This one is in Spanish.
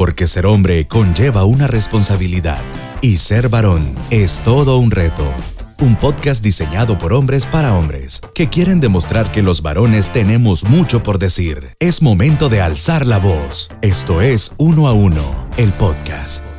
porque ser hombre conlleva una responsabilidad y ser varón es todo un reto. Un podcast diseñado por hombres para hombres que quieren demostrar que los varones tenemos mucho por decir. Es momento de alzar la voz. Esto es Uno a Uno, el podcast.